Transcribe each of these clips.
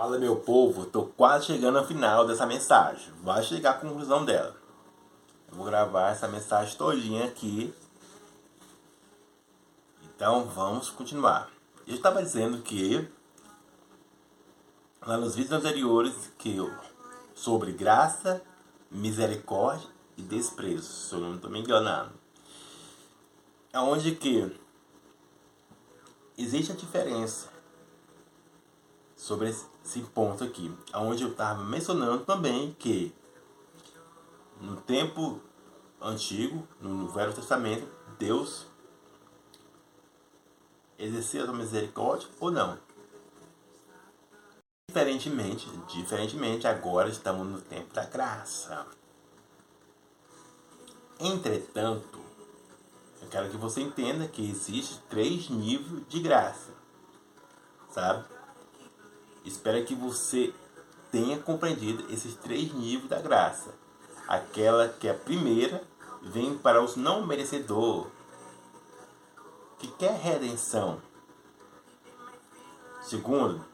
Fala meu povo, tô quase chegando ao final dessa mensagem. Vai chegar à conclusão dela. Eu vou gravar essa mensagem todinha aqui. Então vamos continuar. Eu estava dizendo que lá nos vídeos anteriores que eu, sobre graça, misericórdia e desprezo, se eu não estou me enganando. Aonde que existe a diferença sobre esse ponto aqui, onde eu estava mencionando também que no tempo antigo, no Velho Testamento, Deus exercia a misericórdia ou não. Diferentemente, diferentemente, agora estamos no tempo da graça. Entretanto, eu quero que você entenda que existe três níveis de graça, sabe? Espero que você tenha compreendido esses três níveis da graça. Aquela que é a primeira vem para os não merecedores, que quer redenção. Segundo,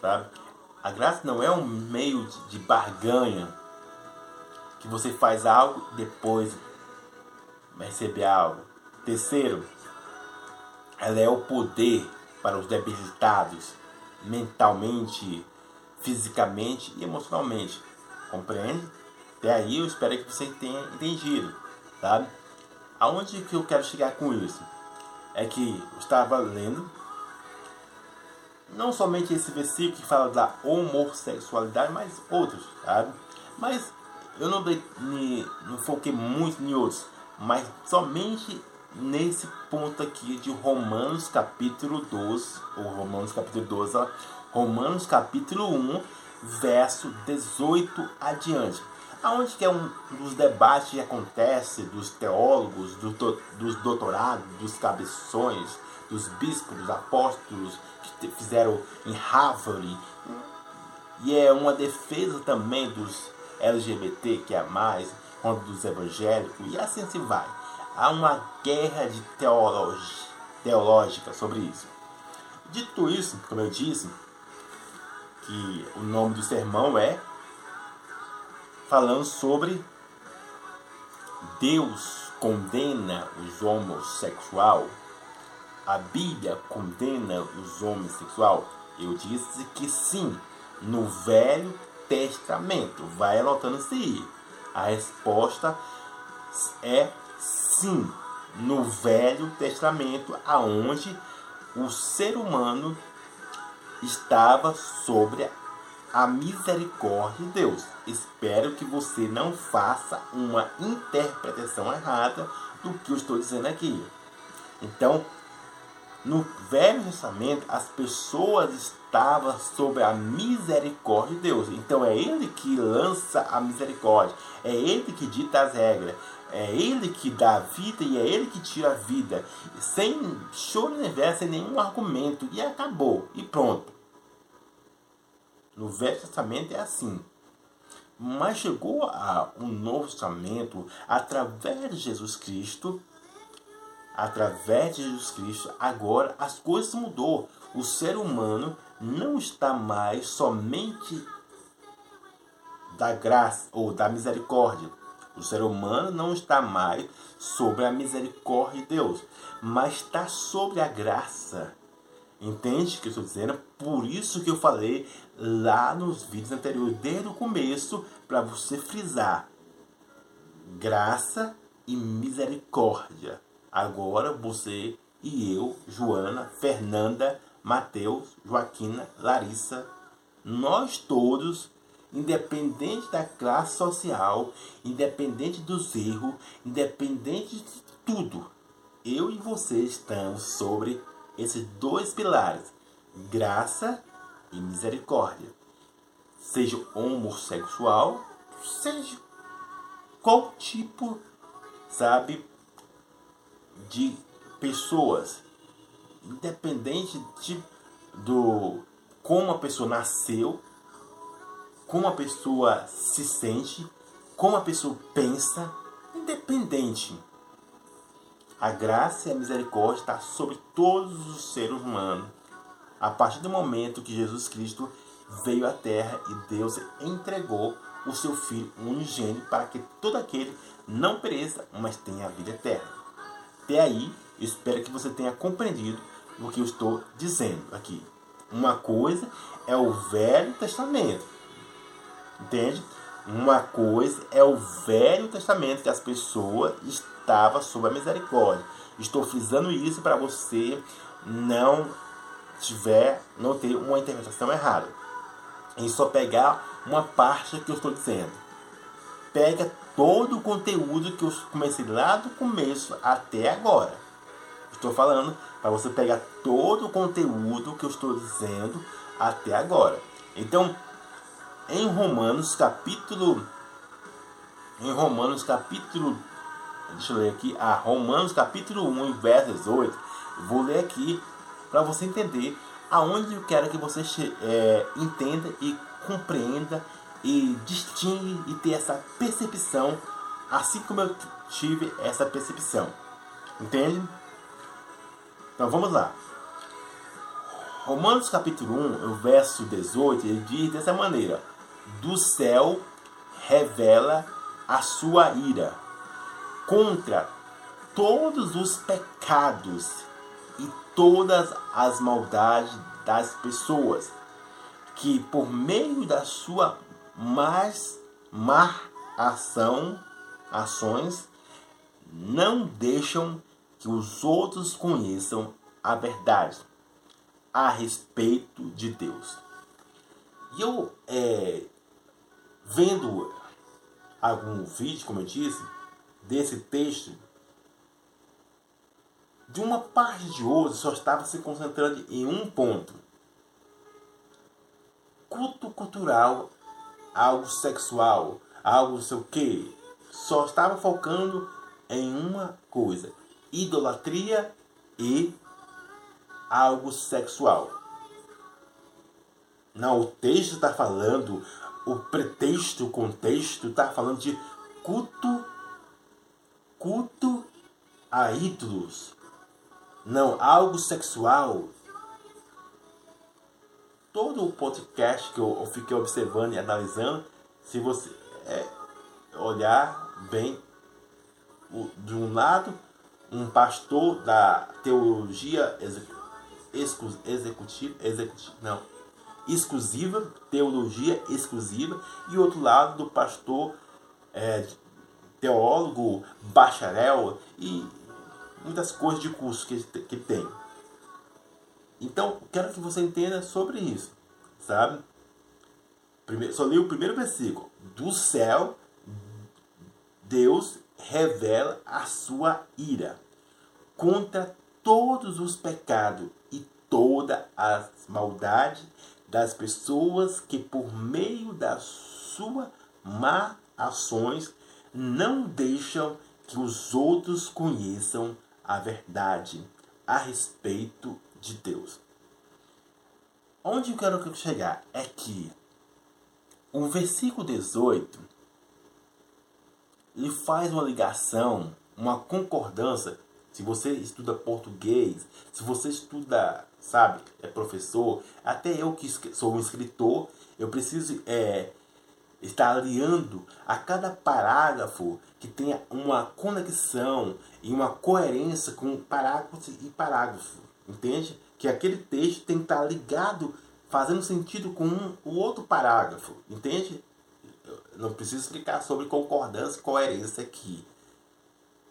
sabe? A graça não é um meio de barganha que você faz algo e depois receber algo. Terceiro, ela é o poder para os debilitados mentalmente, fisicamente e emocionalmente. Compreende? Até aí eu espero que você tenha entendido, sabe? Aonde que eu quero chegar com isso? É que eu estava lendo não somente esse versículo que fala da homossexualidade, mas outros, sabe? Mas eu não, me, não foquei muito em outros, mas somente nesse ponto aqui de Romanos capítulo 12, ou Romanos capítulo 12, ó, Romanos capítulo 1, verso 18 adiante. Aonde que é um dos debates que acontece dos teólogos, do, dos doutorados, dos cabeções, dos bispos, dos apóstolos que fizeram em Harvard. E é uma defesa também dos LGBT que é mais, contra dos evangélicos, e assim se vai. Há uma guerra de teologia, teológica sobre isso. Dito isso, como eu disse, que o nome do sermão é falando sobre Deus condena os homossexuais. A Bíblia condena os homossexuais. Eu disse que sim, no Velho Testamento. Vai anotando isso aí. A resposta é sim no Velho Testamento, aonde o ser humano estava sobre a misericórdia de Deus. Espero que você não faça uma interpretação errada do que eu estou dizendo aqui. Então, no Velho Testamento, as pessoas estavam sob a misericórdia de Deus. Então é Ele que lança a misericórdia, é Ele que dita as regras, é Ele que dá a vida e é Ele que tira a vida, sem choro nem verso, sem nenhum argumento, e acabou, e pronto. No Velho Testamento é assim. Mas chegou a um novo testamento através de Jesus Cristo. Através de Jesus Cristo, agora as coisas mudou. O ser humano não está mais somente da graça ou da misericórdia o ser humano não está mais sobre a misericórdia de Deus, mas está sobre a graça. Entende o que eu estou dizendo? Por isso que eu falei lá nos vídeos anteriores, desde o começo, para você frisar graça e misericórdia. Agora você e eu, Joana, Fernanda, Mateus, Joaquina, Larissa, nós todos independente da classe social, independente dos erros, independente de tudo. Eu e você estamos sobre esses dois pilares: graça e misericórdia. Seja homossexual, seja qual tipo, sabe, de pessoas, independente de, do como a pessoa nasceu, como a pessoa se sente, como a pessoa pensa, independente. A graça e a misericórdia está sobre todos os seres humanos, a partir do momento que Jesus Cristo veio à terra e Deus entregou o seu Filho unigênito para que todo aquele não pereça, mas tenha a vida eterna. Até aí, espero que você tenha compreendido o que eu estou dizendo aqui. Uma coisa é o Velho Testamento, entende? Uma coisa é o Velho Testamento que as pessoas estavam sob a misericórdia. Estou frisando isso para você não tiver, não ter uma interpretação errada. Em só pegar uma parte que eu estou dizendo. Pega todo o conteúdo que eu comecei lá do começo até agora. Estou falando para você pegar todo o conteúdo que eu estou dizendo até agora. Então, em Romanos capítulo em Romanos capítulo deixa eu ler aqui, ah, Romanos capítulo 1, verso 18. Vou ler aqui para você entender aonde eu quero que você é, entenda e compreenda e distingue e ter essa percepção, assim como eu tive essa percepção. Entende? Então vamos lá. Romanos capítulo 1, o verso 18, ele diz dessa maneira: Do céu revela a sua ira contra todos os pecados e todas as maldades das pessoas que por meio da sua mais má ação, ações, não deixam que os outros conheçam a verdade a respeito de Deus. E eu, é, vendo algum vídeo, como eu disse, desse texto, de uma parte de outra só estava se concentrando em um ponto culto cultural, algo sexual, algo não sei o que, só estava focando em uma coisa: idolatria e algo sexual. Não, o texto está falando, o pretexto, o contexto está falando de culto, culto a ídolos. Não, algo sexual, todo o podcast que eu, fiquei observando e analisando, se você é, olhar bem o, de um lado, um pastor da teologia executiva, executiva, não, exclusiva, teologia exclusiva, e outro lado do pastor é, teólogo, bacharel e muitas coisas de curso que, que tem. Então, quero que você entenda sobre isso, sabe? Primeiro, só li o primeiro versículo. Do céu, Deus revela a sua ira contra todos os pecados e toda as maldades das pessoas que por meio das suas má ações não deixam que os outros conheçam a verdade a respeito de Deus. Onde eu quero chegar é que o versículo 18 ele faz uma ligação, uma concordância. Se você estuda português, se você estuda, sabe, é professor, até eu que sou um escritor, eu preciso é, estar aliando a cada parágrafo que tenha uma conexão e uma coerência com parágrafo e parágrafo. Entende? Que aquele texto tem que estar ligado, fazendo sentido com um, o outro parágrafo. Entende? Eu não preciso explicar sobre concordância e coerência aqui.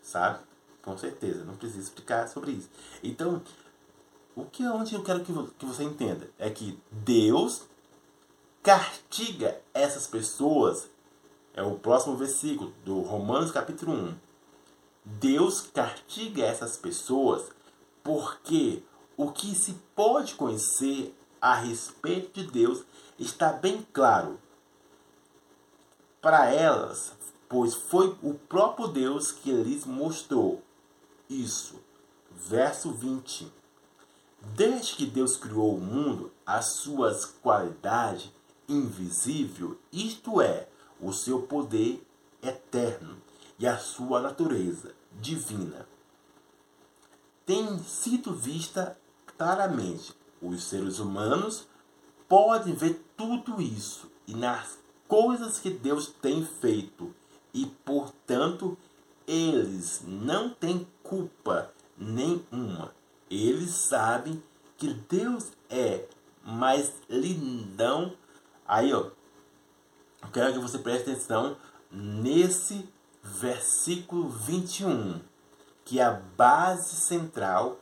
Sabe? Com certeza, não preciso explicar sobre isso. Então, o que onde eu quero que, que você entenda é que Deus castiga essas pessoas. É o próximo versículo do Romanos capítulo 1. Deus castiga essas pessoas porque o que se pode conhecer a respeito de Deus está bem claro para elas, pois foi o próprio Deus que lhes mostrou isso. Verso 20. Desde que Deus criou o mundo, as suas qualidades invisível, isto é, o seu poder eterno e a sua natureza divina, tem sido vista claramente Os seres humanos podem ver tudo isso e nas coisas que Deus tem feito e, portanto, eles não têm culpa nenhuma. Eles sabem que Deus é mais lindão. Aí, ó, eu quero que você preste atenção nesse versículo 21, que é a base central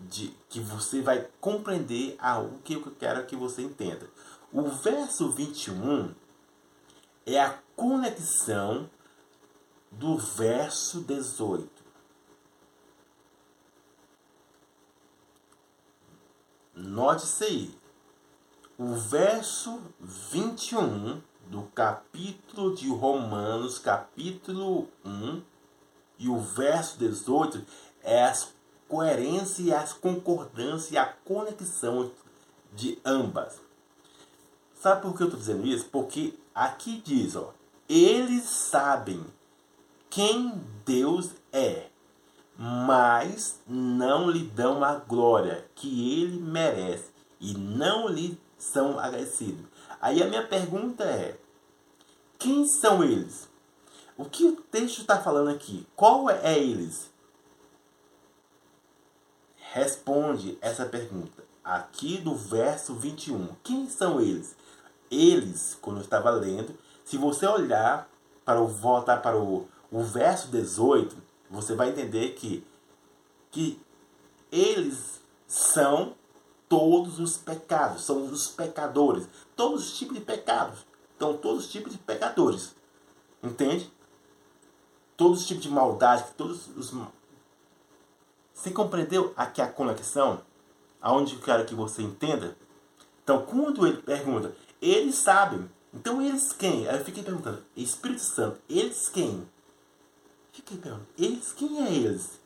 de que você vai compreender algo que eu quero que você entenda. O verso 21 é a conexão do verso 18. Note isso aí. O verso 21 do capítulo de Romanos, capítulo 1, e o verso 18 é as coerência e as concordância e a conexão de ambas. Sabe por que eu estou dizendo isso? Porque aqui diz, ó, eles sabem quem Deus é, mas não lhe dão a glória que ele merece e não lhe são agradecidos. Aí a minha pergunta é: quem são eles? O que o texto está falando aqui? Qual é eles? Responde essa pergunta aqui do verso 21. Quem são eles? Eles, quando eu estava lendo, se você olhar para o voltar para o, o verso 18, você vai entender que que eles são todos os pecados, são os pecadores, todos os tipos de pecados, então todos os tipos de pecadores, entende? Todos os tipos de maldade, todos os você compreendeu aqui a conexão? Aonde eu quero que você entenda? Então, quando ele pergunta, eles sabem. Então, eles quem? Aí eu fiquei perguntando, Espírito Santo, eles quem? Fiquei perguntando, eles quem é eles?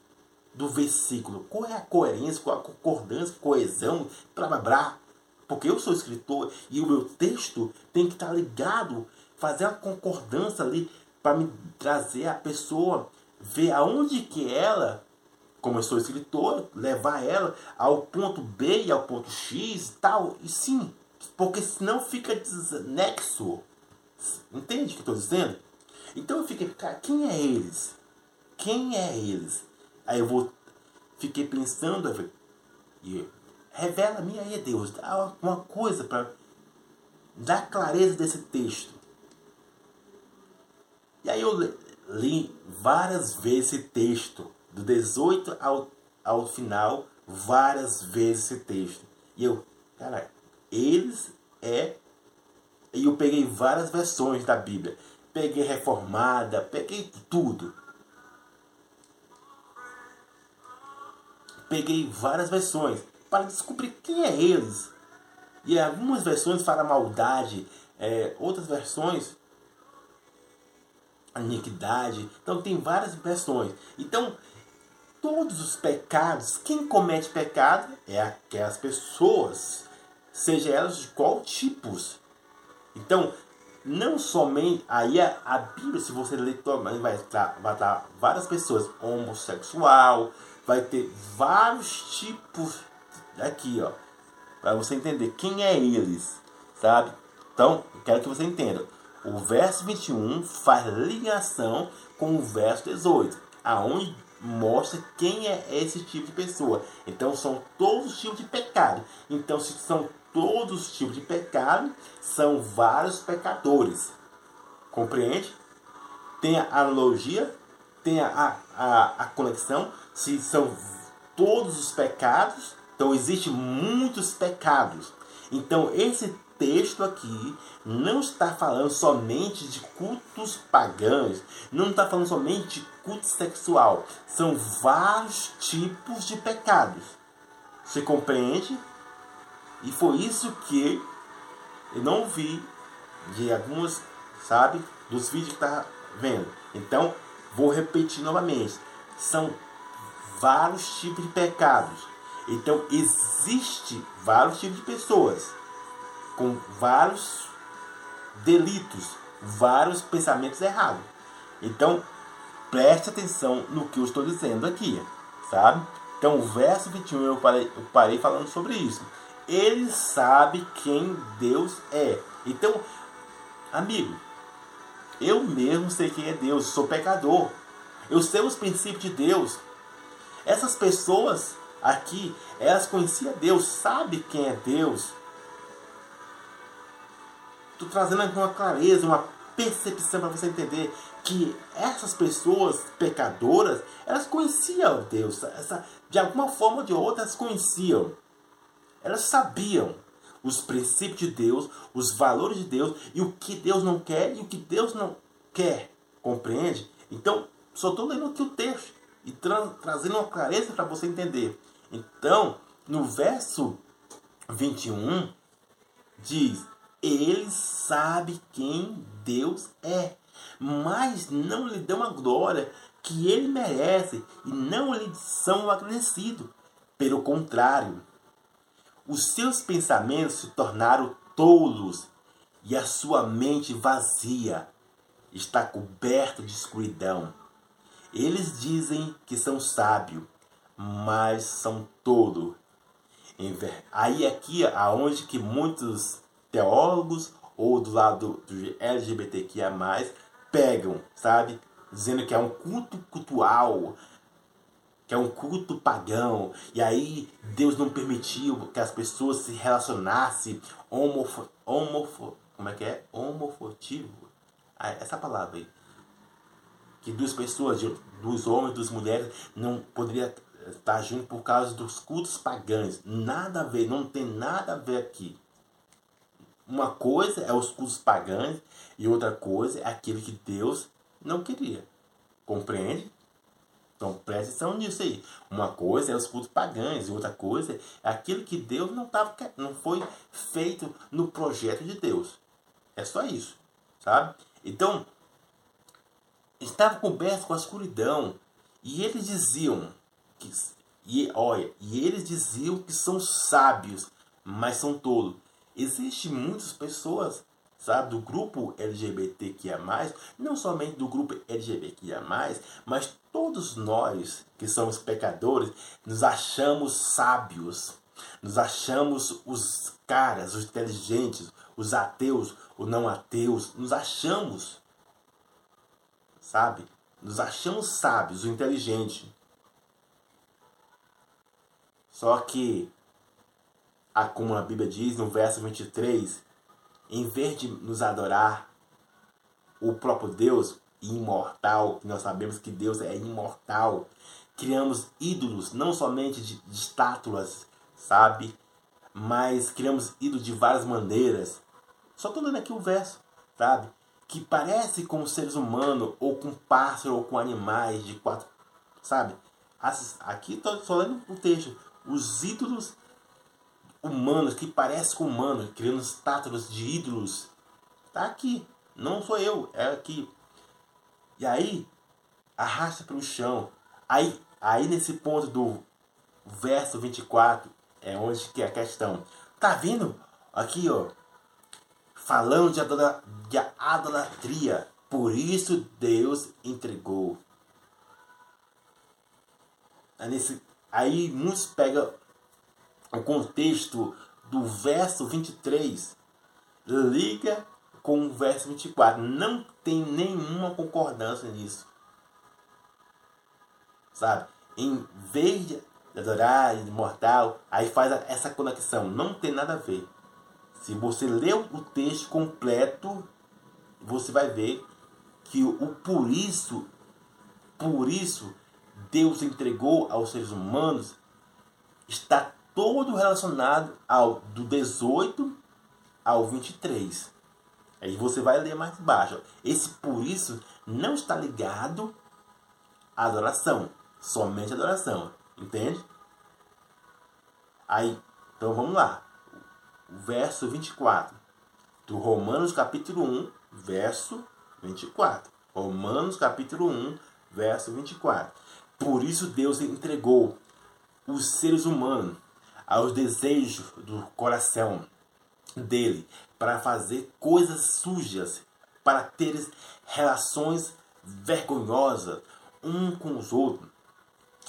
Do versículo. Qual é a coerência, qual a concordância, coesão, blá blá blá. Porque eu sou escritor e o meu texto tem que estar ligado, fazer a concordância ali para me trazer a pessoa, ver aonde que ela como eu sou escritor, levar ela ao ponto B e ao ponto X e tal. E sim, porque senão fica desnexo. Entende o que estou dizendo? Então eu fiquei, cara, quem é eles? Quem é eles? Aí eu vou, fiquei pensando, e revela-me aí, Deus, uma coisa para dar clareza desse texto. E aí eu li várias vezes esse texto do 18 ao, ao final, várias vezes esse texto. E eu, cara, eles é. E eu peguei várias versões da Bíblia. Peguei reformada, peguei tudo. Peguei várias versões para descobrir quem é eles. E algumas versões falam maldade, é, outras versões iniquidade. Então tem várias versões. Então todos os pecados, quem comete pecado é aquelas pessoas, seja elas de qual tipos. Então, não somente aí a, a Bíblia, se você ler vai estar, vai estar várias pessoas homossexual, vai ter vários tipos aqui, ó, para você entender quem é eles, sabe? Então, quero que você entenda. O verso 21 faz ligação com o verso 18, aonde mostra quem é esse tipo de pessoa. Então são todos os tipos de pecado. Então se são todos os tipos de pecado, são vários pecadores. Compreende? Tem a analogia, tem a, a, a conexão. Se são todos os pecados, então existem muitos pecados. Então esse texto aqui não está falando somente de cultos pagãos, não está falando somente de culto sexual. São vários tipos de pecados. Você compreende? E foi isso que eu não vi de algumas, sabe, dos vídeos que está vendo. Então, vou repetir novamente. São vários tipos de pecados. Então, existe vários tipos de pessoas com vários delitos, vários pensamentos errados. Então, preste atenção no que eu estou dizendo aqui, sabe? Então, o verso 21 eu parei, eu parei falando sobre isso. Ele sabe quem Deus é. Então, amigo, eu mesmo sei quem é Deus, sou pecador. Eu sei os princípios de Deus. Essas pessoas aqui, elas conheciam Deus, sabe quem é Deus. Estou trazendo aqui uma clareza, uma percepção para você entender que essas pessoas pecadoras, elas conheciam Deus. Essa, de alguma forma ou de outra, elas conheciam. Elas sabiam os princípios de Deus, os valores de Deus e o que Deus não quer e o que Deus não quer. Compreende? Então, só estou lendo aqui o texto e tra trazendo uma clareza para você entender. Então, no verso 21, diz: Ele sabe quem Deus é, mas não lhe dão a glória que ele merece e não lhe são agradecidos. Pelo contrário, os seus pensamentos se tornaram tolos e a sua mente vazia está coberta de escuridão. Eles dizem que são sábios, mas são tolos. Aí aqui aonde que muitos teólogos ou do lado do LGBTQIA+, pegam, sabe? Dizendo que é um culto cultual, que é um culto pagão, e aí Deus não permitiu que as pessoas se relacionassem homofo, homofo, como é que é? Homofotivo. Ah, essa palavra aí. Que duas pessoas, dos homens e das mulheres, não poderia estar junto por causa dos cultos pagãos. Nada a ver, não tem nada a ver aqui. Uma coisa é os cultos pagãos e outra coisa é aquilo que Deus não queria. Compreende? Então preste atenção nisso aí. Uma coisa é os cultos pagãos e outra coisa é aquilo que Deus não, tava, não foi feito no projeto de Deus. É só isso, sabe? Então, estava coberto com a escuridão e eles diziam que e olha, e eles diziam que são sábios, mas são tolos. Existem muitas pessoas sabe, do grupo LGBTQIA+, não somente do grupo LGBTQIA+, mas todos nós que somos pecadores, nos achamos sábios, nos achamos os caras, os inteligentes, os ateus, os não ateus, nos achamos, sabe? Nos achamos sábios, o inteligente. Só que, como a Bíblia diz no verso 23, em vez de nos adorar o próprio Deus imortal, nós sabemos que Deus é imortal, criamos ídolos, não somente de, de estátuas, sabe? Mas criamos ídolos de várias maneiras. Só estou lendo aqui o verso, sabe? Que parece com seres humanos, ou com pássaros, ou com animais de quatro, sabe? Aqui estou só lendo o texto. Os ídolos humanos, que parecem com humanos, criando estátuas de ídolos. Tá aqui. Não sou eu, é aqui. E aí, arrasta para o chão. Aí, aí nesse ponto do verso 24, é onde que é a questão. Tá vendo? Aqui, ó. Falando de, de idolatria. Por isso Deus entregou. Aí, nesse, aí muitos pegam o contexto do verso 23 liga com o verso 24. Não tem nenhuma concordância nisso. Sabe? Em vez de adorar imortal, aí faz essa conexão. Não tem nada a ver. Se você ler o texto completo, você vai ver que o por isso, por isso, Deus entregou aos seres humanos está todo relacionado ao do 18 ao 23. Aí você vai ler mais baixo. Esse por isso não está ligado à adoração, somente à adoração, entende? Aí, então vamos lá. O verso 24 do Romanos capítulo 1, verso 24. Romanos capítulo 1, verso 24. Por isso Deus entregou os seres humanos aos desejos do coração dele para fazer coisas sujas, para ter relações vergonhosas um com os outros.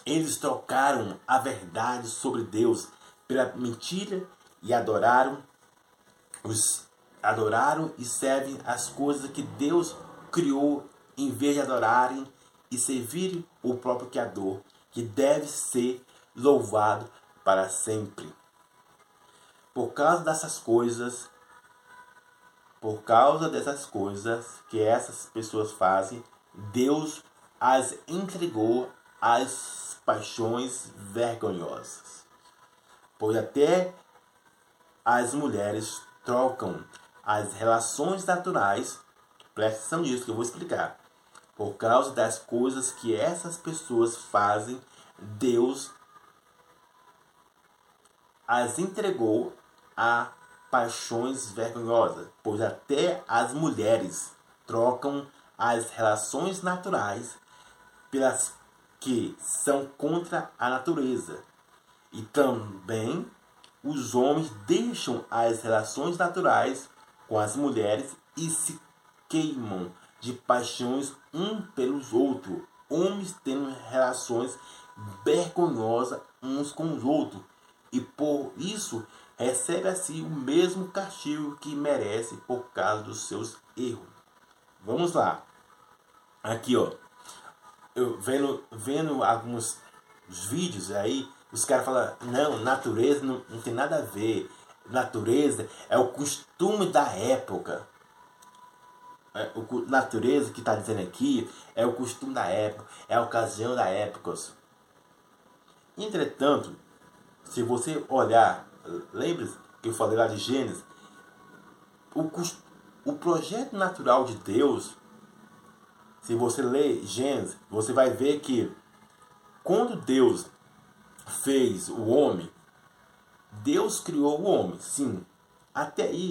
eles trocaram a verdade sobre Deus pela mentira e adoraram os adoraram e servem as coisas que Deus criou em vez de adorarem e servirem o próprio Criador, que deve ser louvado para sempre. Por causa dessas coisas, por causa dessas coisas que essas pessoas fazem, Deus as entregou às paixões vergonhosas. Pois até as mulheres trocam as relações naturais, presta atenção nisso que eu vou explicar. Por causa das coisas que essas pessoas fazem, Deus as entregou a paixões vergonhosas, pois até as mulheres trocam as relações naturais pelas que são contra a natureza. E também os homens deixam as relações naturais com as mulheres e se queimam de paixões um pelos outros. Homens tendo relações vergonhosas uns com os outros. E por isso recebe assim o mesmo castigo que merece por causa dos seus erros. Vamos lá. Aqui, ó. Eu vendo, vendo alguns vídeos aí, os caras falam, não, natureza não, não tem nada a ver. Natureza é o costume da época. É, o, natureza que está dizendo aqui é o costume da época, é a ocasião da época. Entretanto, se você olhar, lembre-se que eu falei lá de Gênesis, o, o projeto natural de Deus se você ler Gênesis, você vai ver que quando Deus fez o homem, Deus criou o homem, sim. Até aí